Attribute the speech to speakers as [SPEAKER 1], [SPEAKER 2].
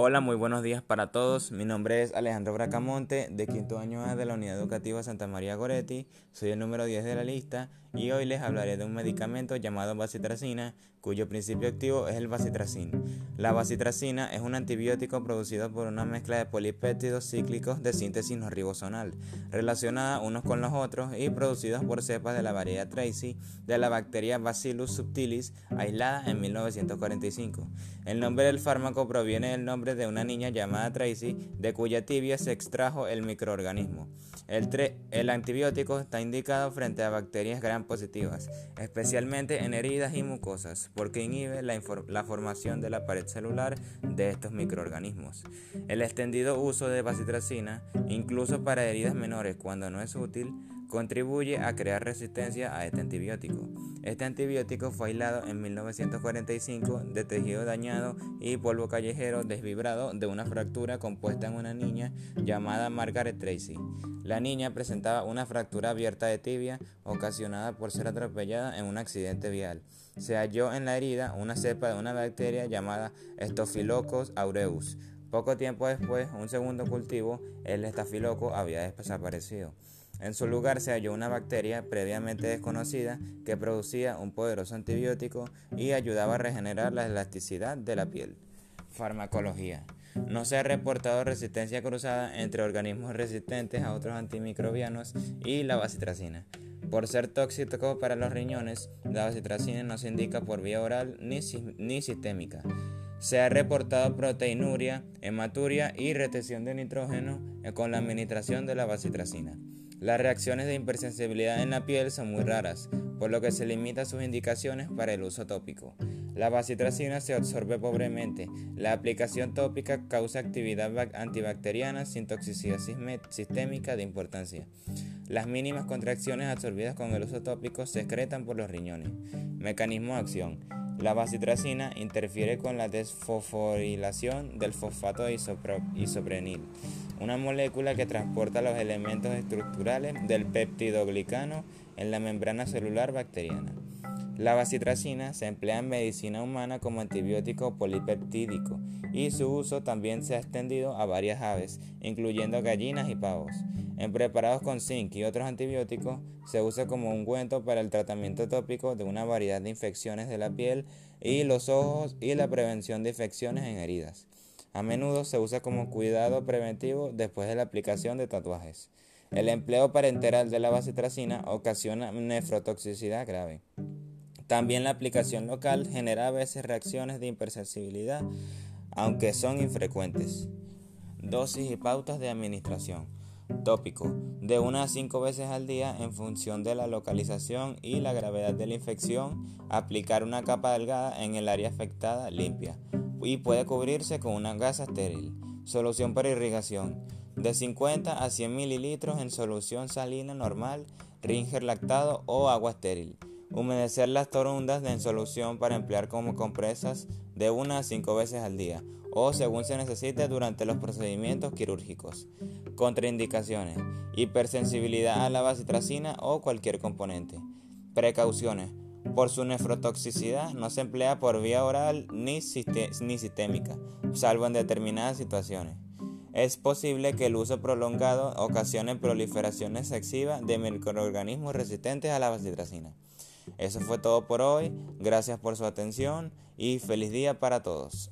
[SPEAKER 1] Hola, muy buenos días para todos. Mi nombre es Alejandro Bracamonte, de quinto año A de la Unidad Educativa Santa María Goretti. Soy el número 10 de la lista y hoy les hablaré de un medicamento llamado bacitracina, cuyo principio activo es el bacitracin. La bacitracina es un antibiótico producido por una mezcla de polipéptidos cíclicos de síntesis no ribosonal, relacionada unos con los otros y producidos por cepas de la variedad Tracy de la bacteria Bacillus subtilis, aislada en 1945. El nombre del fármaco proviene del nombre de una niña llamada Tracy, de cuya tibia se extrajo el microorganismo. El, el antibiótico está indicado frente a bacterias positivas, especialmente en heridas y mucosas, porque inhibe la, la formación de la pared celular de estos microorganismos. El extendido uso de bacitracina, incluso para heridas menores cuando no es útil, contribuye a crear resistencia a este antibiótico. Este antibiótico fue aislado en 1945 de tejido dañado y polvo callejero desvibrado de una fractura compuesta en una niña llamada Margaret Tracy. La niña presentaba una fractura abierta de tibia ocasionada por ser atropellada en un accidente vial. Se halló en la herida una cepa de una bacteria llamada Staphylococcus aureus. Poco tiempo después, un segundo cultivo, el estafiloco, había desaparecido. En su lugar se halló una bacteria previamente desconocida que producía un poderoso antibiótico y ayudaba a regenerar la elasticidad de la piel. Farmacología. No se ha reportado resistencia cruzada entre organismos resistentes a otros antimicrobianos y la bacitracina. Por ser tóxico para los riñones, la bacitracina no se indica por vía oral ni, ni sistémica. Se ha reportado proteinuria, hematuria y retención de nitrógeno con la administración de la bacitracina. Las reacciones de hipersensibilidad en la piel son muy raras, por lo que se limita sus indicaciones para el uso tópico. La bacitracina se absorbe pobremente. La aplicación tópica causa actividad antibacteriana sin toxicidad sistémica de importancia. Las mínimas contracciones absorbidas con el uso tópico se excretan por los riñones. Mecanismo de acción. La bacitracina interfiere con la desfosforilación del fosfato isoprenil, una molécula que transporta los elementos estructurales del peptidoglicano en la membrana celular bacteriana. La bacitracina se emplea en medicina humana como antibiótico polipeptídico y su uso también se ha extendido a varias aves, incluyendo gallinas y pavos. En preparados con zinc y otros antibióticos, se usa como ungüento para el tratamiento tópico de una variedad de infecciones de la piel y los ojos y la prevención de infecciones en heridas. A menudo se usa como cuidado preventivo después de la aplicación de tatuajes. El empleo parenteral de la bacitracina ocasiona nefrotoxicidad grave. También la aplicación local genera a veces reacciones de hipersensibilidad, aunque son infrecuentes. Dosis y pautas de administración. Tópico. De una a cinco veces al día en función de la localización y la gravedad de la infección, aplicar una capa delgada en el área afectada limpia y puede cubrirse con una gasa estéril. Solución para irrigación. De 50 a 100 mililitros en solución salina normal, ringer lactado o agua estéril. Humedecer las torundas en solución para emplear como compresas de una a cinco veces al día o según se necesite durante los procedimientos quirúrgicos. Contraindicaciones. Hipersensibilidad a la bacitracina o cualquier componente. Precauciones. Por su nefrotoxicidad no se emplea por vía oral ni, sistémica, salvo en determinadas situaciones. Es posible que el uso prolongado ocasione proliferación excesiva de microorganismos resistentes a la bacitracina. Eso fue todo por hoy, gracias por su atención y feliz día para todos.